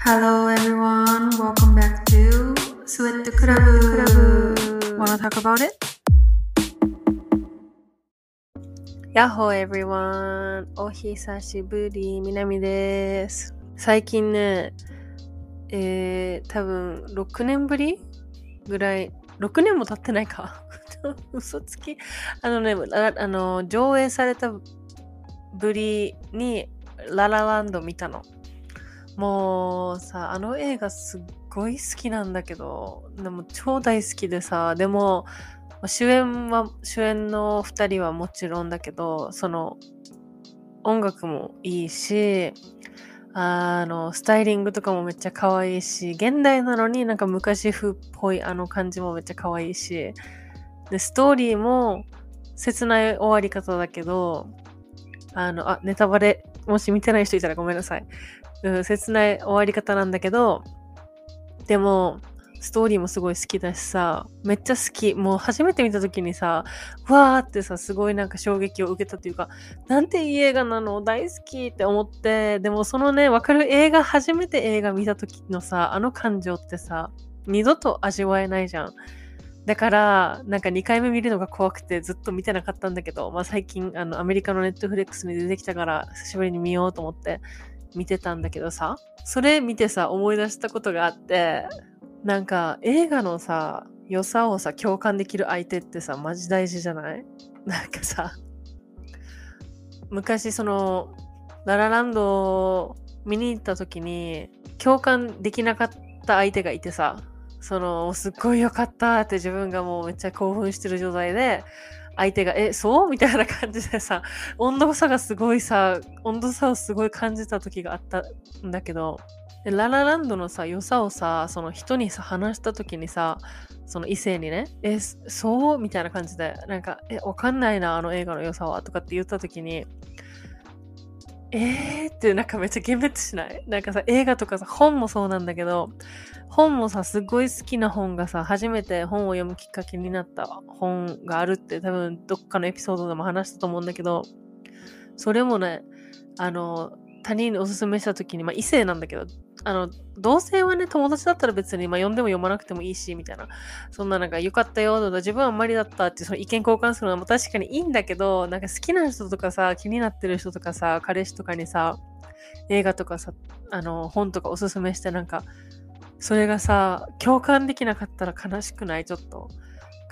Hello everyone, welcome back to Sweat Club. Wanna talk about it? やっほー everyone! お久しぶり、みなみです。最近ね、えー、多分6年ぶりぐらい、6年も経ってないか。嘘つき。あのね、あの、上映されたぶりに、ララランド見たの。もうさ、あの映画すっごい好きなんだけど、でも超大好きでさ、でも、主演は、主演の二人はもちろんだけど、その、音楽もいいし、あの、スタイリングとかもめっちゃ可愛いし、現代なのになんか昔風っぽいあの感じもめっちゃ可愛いし、で、ストーリーも切ない終わり方だけど、あの、あ、ネタバレ、もし見てない人いたらごめんなさい。うん、切ない終わり方なんだけど、でも、ストーリーもすごい好きだしさ、めっちゃ好き。もう初めて見た時にさ、わーってさ、すごいなんか衝撃を受けたというか、なんていい映画なの？大好きって思って、でもそのね、わかる映画、初めて映画見た時のさ、あの感情ってさ、二度と味わえないじゃん。だから、なんか2回目見るのが怖くてずっと見てなかったんだけど、まあ最近、あの、アメリカのネットフレックスに出てきたから、久しぶりに見ようと思って見てたんだけどさ、それ見てさ、思い出したことがあって、なんか映画のさ、良さをさ、共感できる相手ってさ、マジ大事じゃない？なんかさ、昔その、ララランド見に行った時に、共感できなかった相手がいてさ、その、すっごい良かったって自分がもうめっちゃ興奮してる状態で、相手が、え、そう？みたいな感じでさ、温度差がすごいさ、温度差をすごい感じた時があったんだけど、ララランドのさ、良さをさ、その人にさ、話した時にさ、その異性にね、え、そう？みたいな感じで、なんか、え、わかんないな、あの映画の良さは、とかって言った時に、えーってなんかめっちゃ幻滅しない？なんかさ、映画とかさ、本もそうなんだけど、本もさ、すごい好きな本がさ、初めて本を読むきっかけになった本があるって多分どっかのエピソードでも話したと思うんだけど、それもね、あの、他人におすすめした時に、まあ異性なんだけど、あの、同性はね、友達だったら別に、まあ読んでも読まなくてもいいし、みたいな。そんななんか良かったよ、とか自分はあんまりだったってその意見交換するのは確かにいいんだけど、なんか好きな人とかさ、気になってる人とかさ、彼氏とかにさ、映画とかさ、あの、本とかおすすめしてなんか、それがさ、共感できなかったら悲しくない？ちょっと。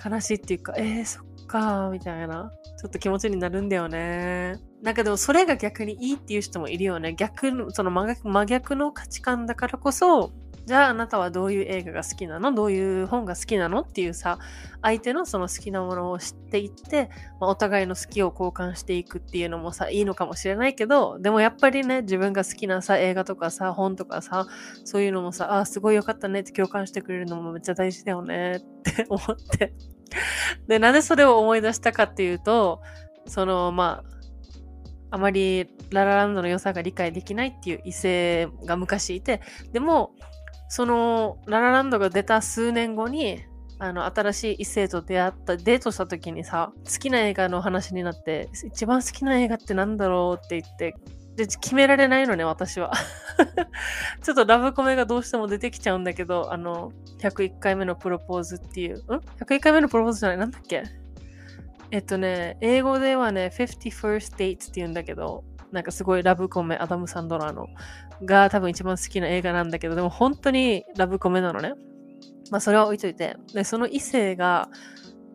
悲しいっていうか、えー、そっか、みたいな。ちょっと気持ちになるんだよね。なんかでもそれが逆にいいっていう人もいるよね。逆の、その真逆の価値観だからこそ、じゃああなたはどういう映画が好きなの？どういう本が好きなの？っていうさ、相手のその好きなものを知っていって、まあ、お互いの好きを交換していくっていうのもさ、いいのかもしれないけど、でもやっぱりね、自分が好きなさ、映画とかさ、本とかさ、そういうのもさ、あ、すごいよかったねって共感してくれるのもめっちゃ大事だよねって思って。で、なんでそれを思い出したかっていうと、その、まあ、あまりララランドの良さが理解できないっていう異性が昔いて、でも、そのララランドが出た数年後に、あの、新しい異性と出会った、デートした時にさ、好きな映画の話になって、一番好きな映画ってなんだろうって言って、で、決められないのね、私は。ちょっとラブコメがどうしても出てきちゃうんだけど、あの、101回目のプロポーズっていう、ん ?101 回目のプロポーズじゃない？なんだっけ？えっとね、英語ではね、51st Dates って言うんだけど、なんかすごいラブコメ、アダム・サンドラーの、が多分一番好きな映画なんだけど、でも本当にラブコメなのね。まあそれは置いといて。で、その異性が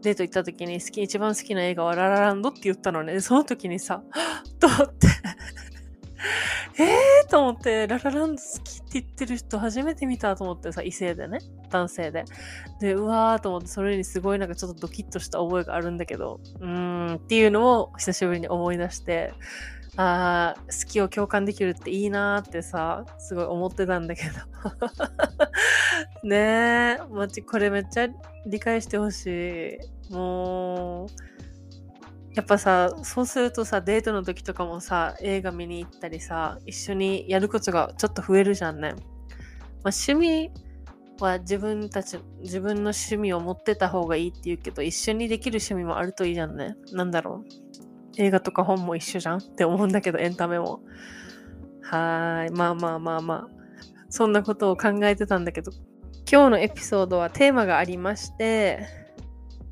デート行った時に好き、一番好きな映画はララランドって言ったのね。その時にさ、と思って、えーと思って、ララランド好きって言ってる人初めて見たと思ってさ、異性でね、男性で。で、うわーと思って、それにすごいなんかちょっとドキッとした覚えがあるんだけど、うーんっていうのを久しぶりに思い出して、あー好きを共感できるっていいなーってさ、すごい思ってたんだけど。ねえ、マジこれめっちゃ理解してほしい。もう、やっぱさ、そうするとさ、デートの時とかもさ、映画見に行ったりさ、一緒にやることがちょっと増えるじゃんね。まあ、趣味は自分たち、自分の趣味を持ってた方がいいって言うけど、一緒にできる趣味もあるといいじゃんね。なんだろう。映画とか本も一緒じゃんって思うんだけど、エンタメも。はーい。まあまあまあまあ。そんなことを考えてたんだけど、今日のエピソードはテーマがありまして、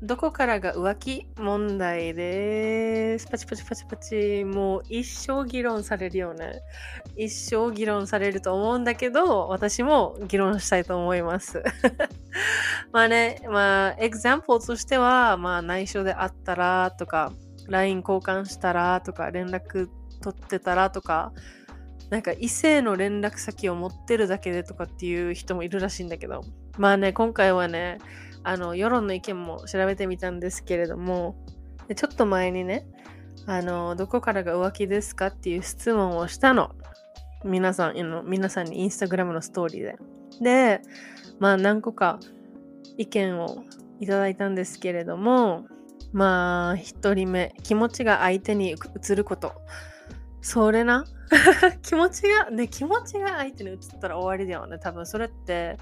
どこからが浮気問題です。パチパチパチパチ。もう一生議論されるよね。一生議論されると思うんだけど、私も議論したいと思います。まあね、まあ、エグザンプルとしては、まあ内緒であったらとか、LINE 交換したらとか、連絡取ってたらとか、なんか異性の連絡先を持ってるだけでとかっていう人もいるらしいんだけど、まあね、今回はね、あの、世論の意見も調べてみたんですけれども、ちょっと前にね、あの、どこからが浮気ですかっていう質問をしたの。皆さん、の皆さんにインスタグラムのストーリーで。で、まあ何個か意見をいただいたんですけれども、まあ、一人目、気持ちが相手に移ること。それな？気持ちが、ね、気持ちが相手に移ったら終わりだよね。多分それって、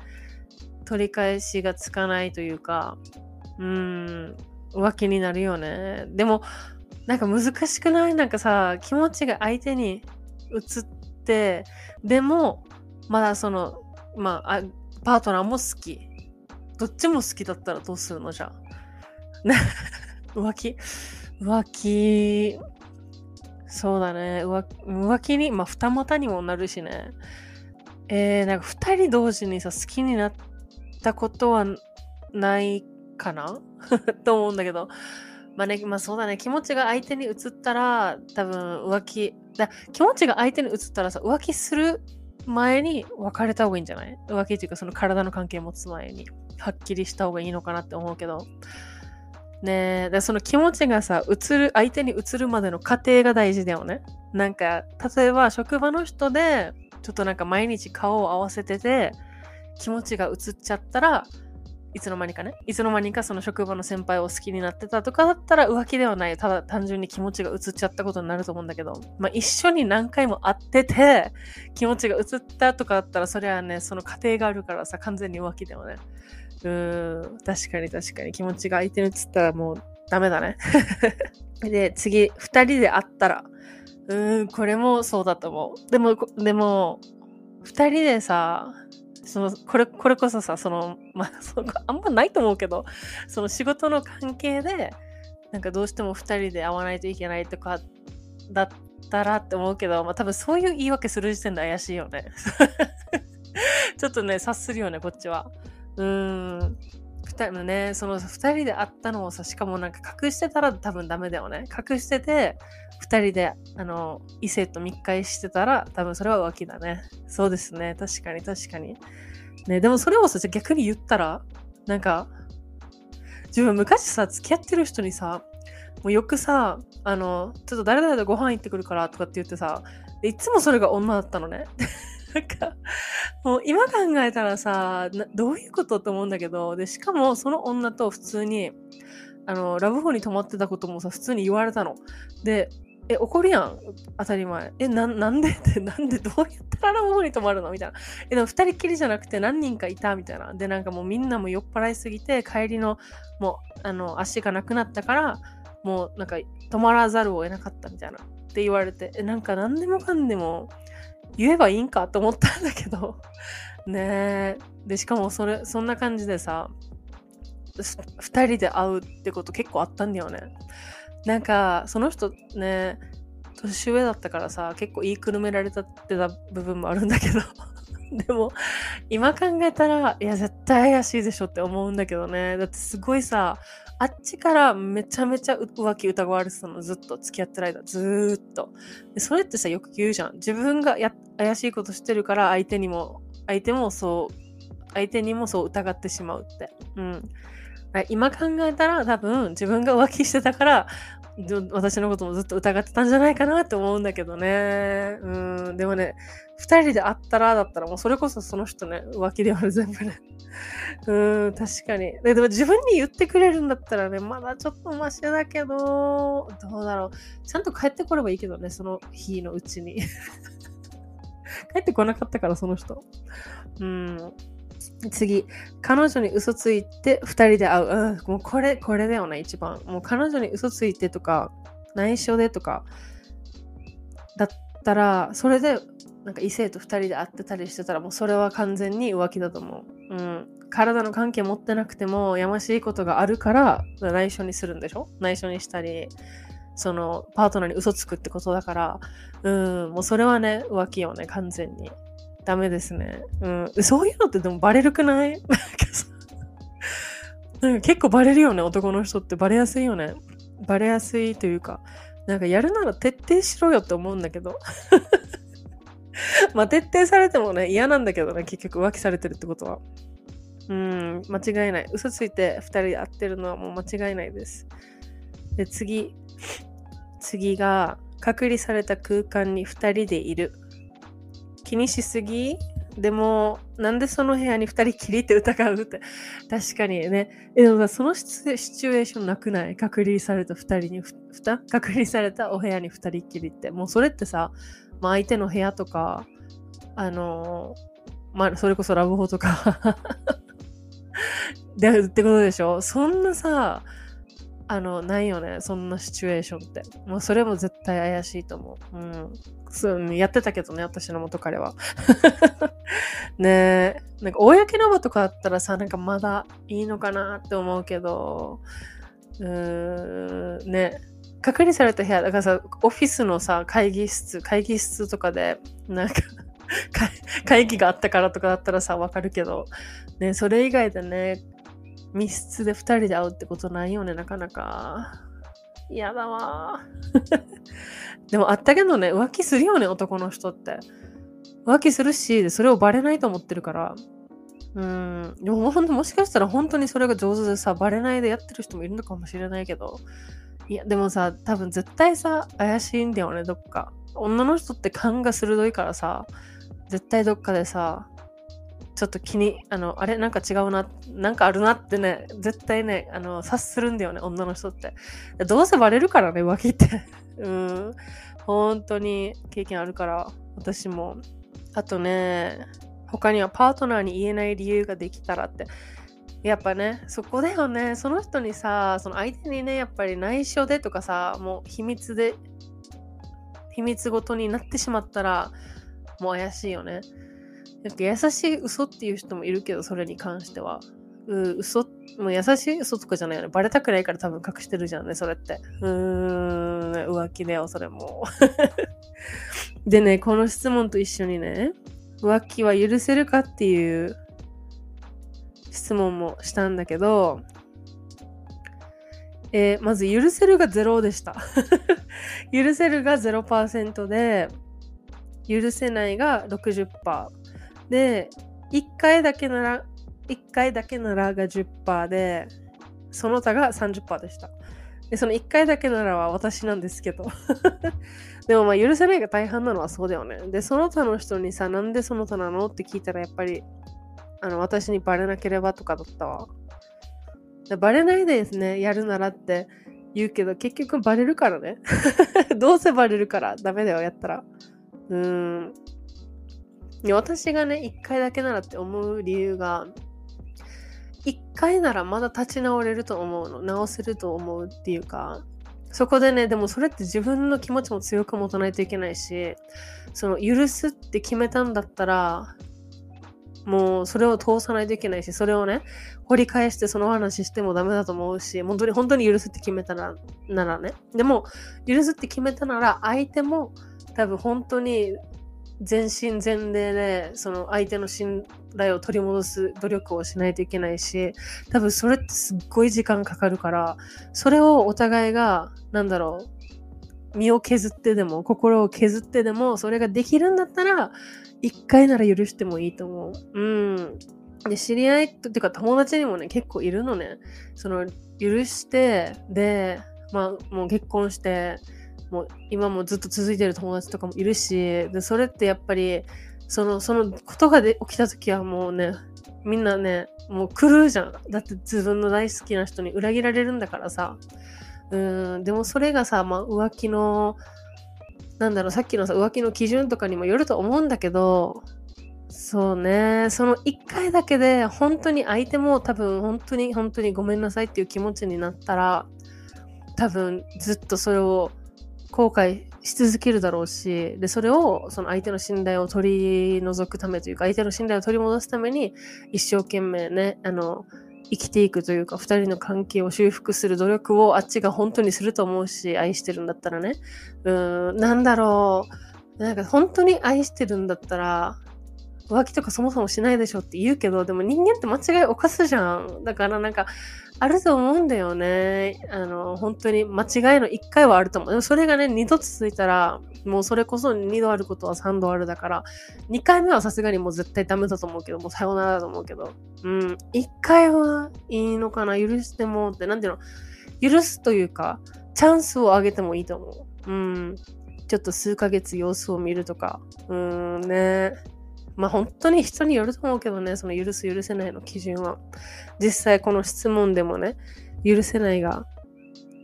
取り返しがつかないというか、うん、浮気になるよね。でも、なんか難しくない？なんかさ、気持ちが相手に移って、でも、まだその、まあ、パートナーも好き。どっちも好きだったらどうするの？じゃあ。浮気？浮気、そうだね。浮浮気に、まあ、二股にもなるしね。えー、なんか二人同時にさ、好きになったことはないかな？と思うんだけど。まあね、まあそうだね。気持ちが相手に移ったら、多分浮気、だ気持ちが相手に移ったらさ、浮気する前に別れた方がいいんじゃない？浮気っていうかその体の関係持つ前に、はっきりした方がいいのかなって思うけど。ねえ、でその気持ちがさ、移る、相手に移るまでの過程が大事だよね。なんか、例えば職場の人で、ちょっとなんか毎日顔を合わせてて、気持ちが移っちゃったら、いつの間にかね、いつの間にかその職場の先輩を好きになってたとかだったら浮気ではない。ただ単純に気持ちが移っちゃったことになると思うんだけど、まあ一緒に何回も会ってて、気持ちが移ったとかだったら、それはね、その過程があるからさ、完全に浮気だよね。うん、確かに確かに気持ちが相手に移ったらもうダメだね。で、次、二人で会ったら、うーん、これもそうだと思う。でも、でも、二人でさ、その、これ、これこそさ、その、まあ、そあんまないと思うけど、その仕事の関係で、なんかどうしても2人で会わないといけないとか、だったらって思うけど、まあ多分そういう言い訳する時点で怪しいよね。ちょっとね、察するよね、こっちは。うーん。二人ね、その二人で会ったのをさ、しかもなんか隠してたら多分ダメだよね。隠してて、二人で、あの、異性と密会してたら、多分それは浮気だね。そうですね。確かに確かに。ね、でもそれをさ、逆に言ったら、なんか、自分昔さ、付き合ってる人にさ、もうよくさ、あの、ちょっと誰々とご飯行ってくるからとかって言ってさ、いつもそれが女だったのね。なんか、もう今考えたらさ、どういうことって思うんだけど、で、しかもその女と普通に、あの、ラブホに泊まってたこともさ、普通に言われたの。で、え、怒るやん。当たり前。え、な、なんで？って、なんで？どうやったらラブホに泊まるの？みたいな。え、でも二人きりじゃなくて何人かいた？みたいな。で、なんかもうみんなも酔っ払いすぎて、帰りの、もう、あの、足がなくなったから、もうなんか泊まらざるを得なかったみたいな。って言われて、え、なんか何でもかんでも、言えばいいんかと思ったんだけど ねえ。で、しかもそれ、そんな感じでさ、二人で会うってこと結構あったんだよね。なんか、その人ね、年上だったからさ、結構言いくるめられたってた部分もあるんだけど でも、今考えたら、いや、絶対怪しいでしょって思うんだけどね。だってすごいさ、あっちからめちゃめちゃ浮気疑われてたの、ずっと付き合ってる間、ずっと。でそれってさ、よく言うじゃん。自分がや怪しいことしてるから相手にも、相手もそう、相手にもそう疑ってしまうって。うん。今考えたら多分自分が浮気してたから私のこともずっと疑ってたんじゃないかなって思うんだけどね。うん。でもね、二人で会ったらだったらもうそれこそその人ね、浮気ではある全部ね。うん、確かにで。でも自分に言ってくれるんだったらね、まだちょっとマシだけど、どうだろう。ちゃんと帰ってこればいいけどね、その日のうちに。帰ってこなかったから、その人。うん。次、彼女に嘘ついて二人で会う。うん、もうこれ、これだよね、一番。もう彼女に嘘ついてとか、内緒でとか、だったら、それで、なんか異性と2人で会ってたりしてたらもうそれは完全に浮気だと思う。うん。体の関係持ってなくてもやましいことがあるから内緒にするんでしょ？内緒にしたり、そのパートナーに嘘つくってことだから、うん、もうそれはね、浮気よね、完全に。ダメですね。うん。そういうのってでもバレるくない？なんか、結構バレるよね、男の人って。バレやすいよね。バレやすいというか、なんかやるなら徹底しろよって思うんだけど。まあ徹底されてもね、嫌なんだけどね、結局浮気されてるってことは。うん、間違いない。嘘ついて2人で会ってるのはもう間違いないです。で、次。次が、隔離された空間に2人でいる。気にしすぎ？でも、なんでその部屋に2人きりって疑うって？確かにね。でもそのシチュエーションなくない？隔離された2人に、ふた隔離されたお部屋に2人きりって。もうそれってさ、まあ、相手の部屋とか、あのまあ、それこそラブホとか で、ってことでしょ？そんなさ、あの、ないよね。そんなシチュエーションって。もうそれも絶対怪しいと思う。うん。そうやってたけどね、私の元彼は。ねえ。なんか、公の場とかあったらさ、なんかまだいいのかなって思うけど、うーん、ね。隔離された部屋、だからさ、オフィスのさ、会議室、会議室とかで、なんか 会議があったからとかだったらさ、わかるけど、ね、それ以外でね、密室で2人で会うってことないよね、なかなか。嫌だわ。でもあったけどね、浮気するよね、男の人って。浮気するし、それをバレないと思ってるから。うん。でも本当もしかしたら本当にそれが上手でさ、バレないでやってる人もいるのかもしれないけど。いや、でもさ、多分絶対さ、怪しいんだよね、どっか。女の人って勘が鋭いからさ、絶対どっかでさ、ちょっと気に、あの、あれなんか違うな、なんかあるなってね、絶対ね、あの、察するんだよね、女の人って。どうせバレるからね、浮気って。うん。本当に経験あるから、私も。あとね、他にはパートナーに言えない理由ができたらって。やっぱね、そこだよね。その人にさ、その相手にね、やっぱり内緒でとかさ、もう秘密で、秘密ごとになってしまったら、もう怪しいよね。なんか優しい嘘っていう人もいるけど、それに関しては。う嘘、もう優しい嘘とかじゃないよね。バレたくないから多分隠してるじゃんね、それって。うーん、浮気だよ、それも。でね、この質問と一緒にね、浮気は許せるかっていう質問もしたんだけど、えー、まず許せるが0でした。許せるが0%で、許せないが60%。で、1回だけなら、1回だけならが10%で、その他が30%でした。で、その1回だけならは私なんですけど。でもまあ許せないが大半なのはそうだよね。で、その他の人にさ、なんでその他なのって聞いたらやっぱり、あの、私にバレなければとかだったわ。バレないですね、やるならって言うけど、結局バレるからね。どうせバレるからダメだよ、やったら。うーん。私がね、一回だけならって思う理由が、一回ならまだ立ち直れると思うの。直せると思うっていうか、そこでね、でもそれって自分の気持ちも強く持たないといけないし、その許すって決めたんだったら、もうそれを通さないといけないし、それをね、掘り返してその話してもダメだと思うし、本当に本当に許すって決めたら、ならね。でも、許すって決めたなら、相手も多分本当に全身全霊でその相手の信頼を取り戻す努力をしないといけないし多分それってすっごい時間かかるからそれをお互いがなんだろう身を削ってでも心を削ってでもそれができるんだったら一回なら許してもいいと思う。うん。で、知り合いっていうか友達にもね、結構いるのね。その、許して、で、まあ、もう結婚して、もう今もずっと続いてる友達とかもいるし、で、それってやっぱり、その、そのことがで起きた時はもうね、みんなね、もう狂うじゃん。だって自分の大好きな人に裏切られるんだからさ。うん、でもそれがさ、まあ浮気の、なんだろう、さっきのさ、浮気の基準とかにもよると思うんだけど、そうね、その一回だけで本当に相手も多分本当に本当にごめんなさいっていう気持ちになったら、多分ずっとそれを後悔し続けるだろうし、で、それを、その相手の信頼を取り除くためというか、相手の信頼を取り戻すために、一生懸命ね、あの、生きていくというか、二人の関係を修復する努力をあっちが本当にすると思うし、愛してるんだったらね。うん、なんだろう。なんか本当に愛してるんだったら、浮気とかそもそもしないでしょって言うけど、でも人間って間違い犯すじゃん。だからなんか、あると思うんだよね。あの、本当に間違いの一回はあると思う。でもそれがね、二度続いたら、もうそれこそ二度あることは三度あるだから、二回目はさすがにもう絶対ダメだと思うけど、もうさよならだと思うけど、うん、一回はいいのかな、許してもって、なんていうの、許すというか、チャンスをあげてもいいと思う。うん、ちょっと数ヶ月様子を見るとか、うんね。まあ本当に人によると思うけどね、その許す許せないの基準は。実際この質問でもね、許せないが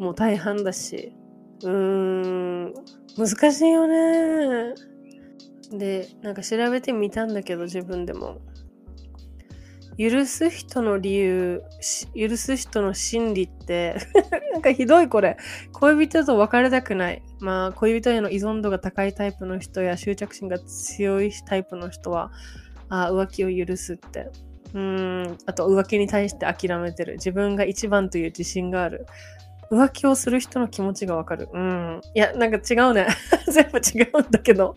もう大半だし、うーん、難しいよね。で、なんか調べてみたんだけど自分でも。許す人の理由、許す人の心理って なんかひどいこれ。恋人と別れたくない。まあ、恋人への依存度が高いタイプの人や執着心が強いタイプの人は、あ浮気を許すって。うん、あと浮気に対して諦めてる。自分が一番という自信がある。浮気をする人の気持ちがわかる。うん。いや、なんか違うね。全部違うんだけど。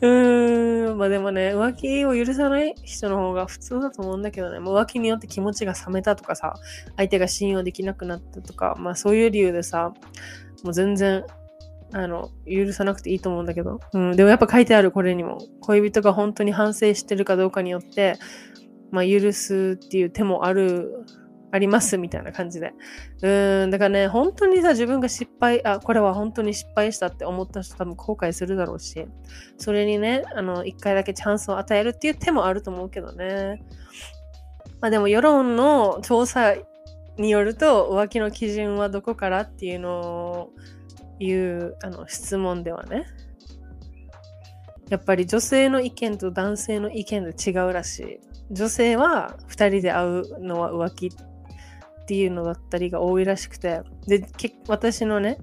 うーん。まあでもね、浮気を許さない人の方が普通だと思うんだけどね。もう浮気によって気持ちが冷めたとかさ、相手が信用できなくなったとか、まあそういう理由でさ、もう全然、あの、許さなくていいと思うんだけど。うん。でもやっぱ書いてある、これにも。恋人が本当に反省してるかどうかによって、まあ許すっていう手もあるありますみたいな感じで。うん、だからね、本当にさ、自分が失敗、あ、これは本当に失敗したって思った人多分後悔するだろうし、それにね、あの、一回だけチャンスを与えるっていう手もあると思うけどね。まあでも世論の調査によると、浮気の基準はどこからっていうのを言う、あの、質問ではね。やっぱり女性の意見と男性の意見で違うらしい。女性は2人で会うのは浮気っていうのだったりが多いらしくて、で、私のね、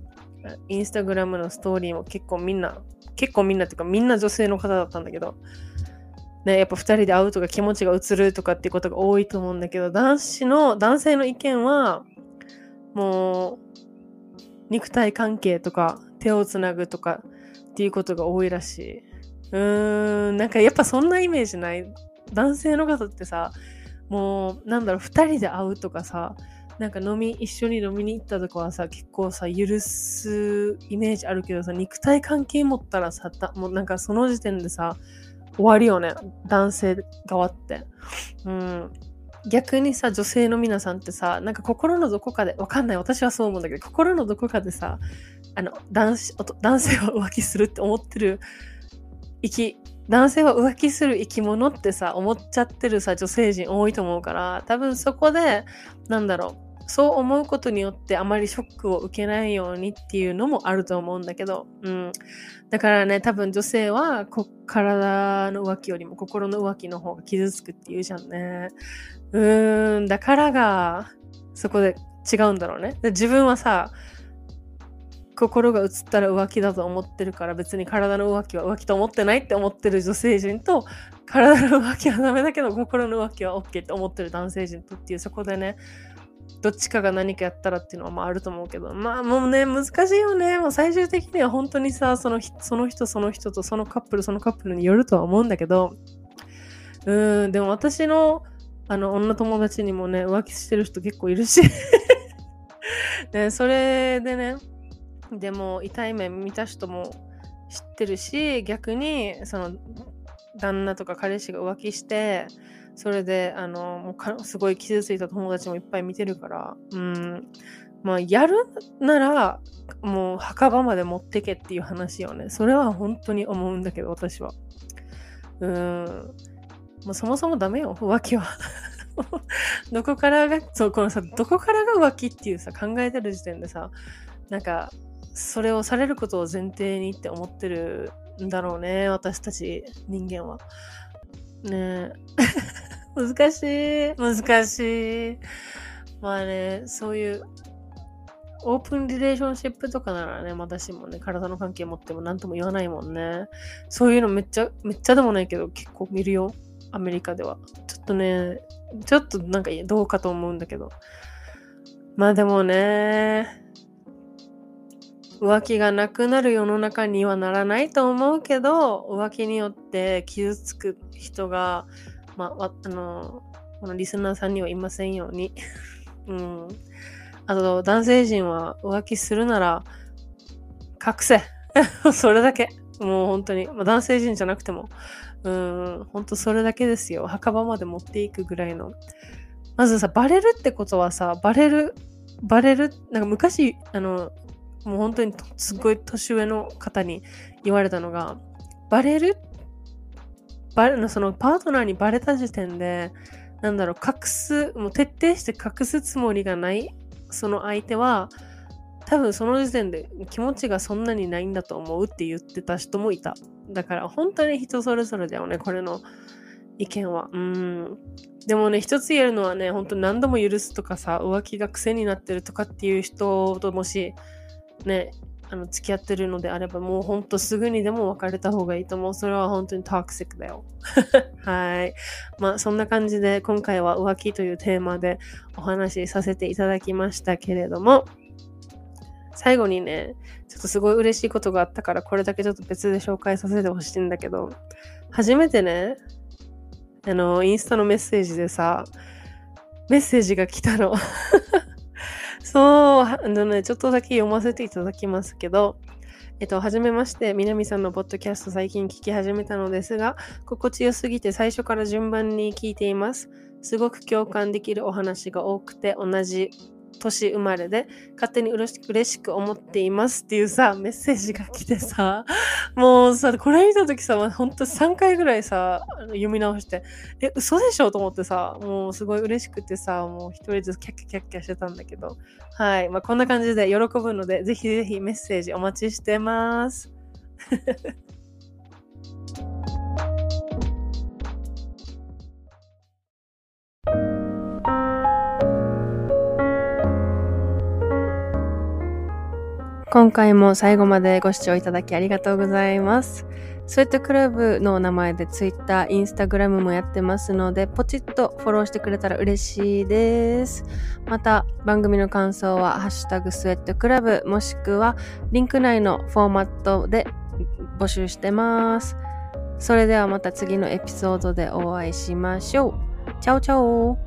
インスタグラムのストーリーも結構みんな、結構みんなっていうかみんな女性の方だったんだけど、ね、やっぱ二人で会うとか気持ちが移るとかっていうことが多いと思うんだけど、男子の、男性の意見は、もう、肉体関係とか手をつなぐとかっていうことが多いらしい。うーん、なんかやっぱそんなイメージない男性の方ってさ、もう、なんだろう、二人で会うとかさ、なんか飲み、一緒に飲みに行ったとかはさ、結構さ、許すイメージあるけどさ、肉体関係持ったらさ、もうなんかその時点でさ、終わりよね。男性側って。うん。逆にさ、女性の皆さんってさ、なんか心のどこかで、わかんない。私はそう思うんだけど、心のどこかでさ、あの、男子、男性は浮気するって思ってる、生き、男性は浮気する生き物ってさ、思っちゃってるさ、女性陣多いと思うから、多分そこで、なんだろう、そう思うことによってあまりショックを受けないようにっていうのもあると思うんだけど、うん。だからね、多分女性はこ体の浮気よりも心の浮気の方が傷つくって言うじゃんね。うーん、だからが、そこで違うんだろうね。で自分はさ、心が映ったら浮気だと思ってるから別に体の浮気は浮気と思ってないって思ってる女性陣と体の浮気はダメだけど心の浮気は OK って思ってる男性陣とっていうそこでねどっちかが何かやったらっていうのはまああると思うけどまあもうね難しいよね。もう最終的には本当にさそのその人その人とそのカップルそのカップルによるとは思うんだけどうんでも私のあの女友達にもね浮気してる人結構いるし。で それでねでも痛い目見た人も知ってるし逆にその旦那とか彼氏が浮気してそれであのもうすごい傷ついた友達もいっぱい見てるからうん。まあやるならもう墓場まで持ってけっていう話よね。それは本当に思うんだけど私は。うん。もうそもそもダメよ。浮気は。どこからがそうこのさどこからが浮気っていうさ考えてる時点でさなんかそれをされることを前提にって思ってるんだろうね、私たち人間は。ね 難しい、難しい。まあね、そういうオープンリレーションシップとかならね、私もね、体の関係持っても何とも言わないもんね。そういうのめっちゃ、めっちゃでもないけど、結構見るよ。アメリカでは。ちょっとね、ちょっとなんかどうかと思うんだけど。まあでもね、浮気がなくなる世の中にはならないと思うけど、浮気によって傷つく人が、まあ、あの、このリスナーさんにはいませんように。うん。あと、男性陣は浮気するなら、隠せ。それだけ。もう本当に。まあ、男性陣じゃなくても。うん、本当それだけですよ。墓場まで持っていくぐらいの。まずさ、バレるってことはさ、バレる、バレる、なんか昔、あの、もう本当にすっごい年上の方に言われたのが、バレる？バレのそのパートナーにバレた時点で、なんだろう、隠す、もう徹底して隠すつもりがないその相手は、多分その時点で気持ちがそんなにないんだと思うって言ってた人もいた。だから本当に人それぞれだよね、これの意見は。うん。でもね、一つ言えるのはね、本当何度も許すとかさ、浮気が癖になってるとかっていう人ともし、ね、あの付き合ってるのであれば、もうほんとすぐにでも別れた方がいいと思う。それは本当にトクシックだよ。はい。まあそんな感じで今回は浮気というテーマでお話しさせていただきましたけれども、最後にね、ちょっとすごい嬉しいことがあったから、これだけちょっと別で紹介させてほしいんだけど、初めてね、あの、インスタのメッセージでさ、メッセージが来たの。そう、あのね、ちょっとだけ読ませていただきますけど、えっと、はじめまして、南さんのポッドキャスト最近聞き始めたのですが、心地よすぎて最初から順番に聞いています。すごく共感できるお話が多くて、同じ年生まれで勝手にうれし嬉しく思っていますっていうさ、メッセージが来てさ、もうさ、これ見た時さ、ほんと3回ぐらいさ、読み直して、え、嘘でしょと思ってさ、もうすごい嬉しくてさ、もう一人ずつキャッキャキャッキャしてたんだけど、はい。まあ、こんな感じで喜ぶので、ぜひぜひメッセージお待ちしてます。今回も最後までご視聴いただきありがとうございます。スウェットクラブの名前で Twitter、Instagram もやってますので、ポチッとフォローしてくれたら嬉しいです。また、番組の感想は、ハッシュタグスウェットクラブ、もしくは、リンク内のフォーマットで募集してます。それではまた次のエピソードでお会いしましょう。チャオチャオ